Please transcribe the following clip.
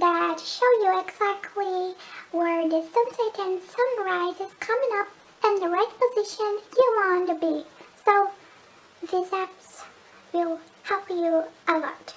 that show you exactly where the sunset and sunrise is coming up and the right position you want to be. So these apps will help you a lot.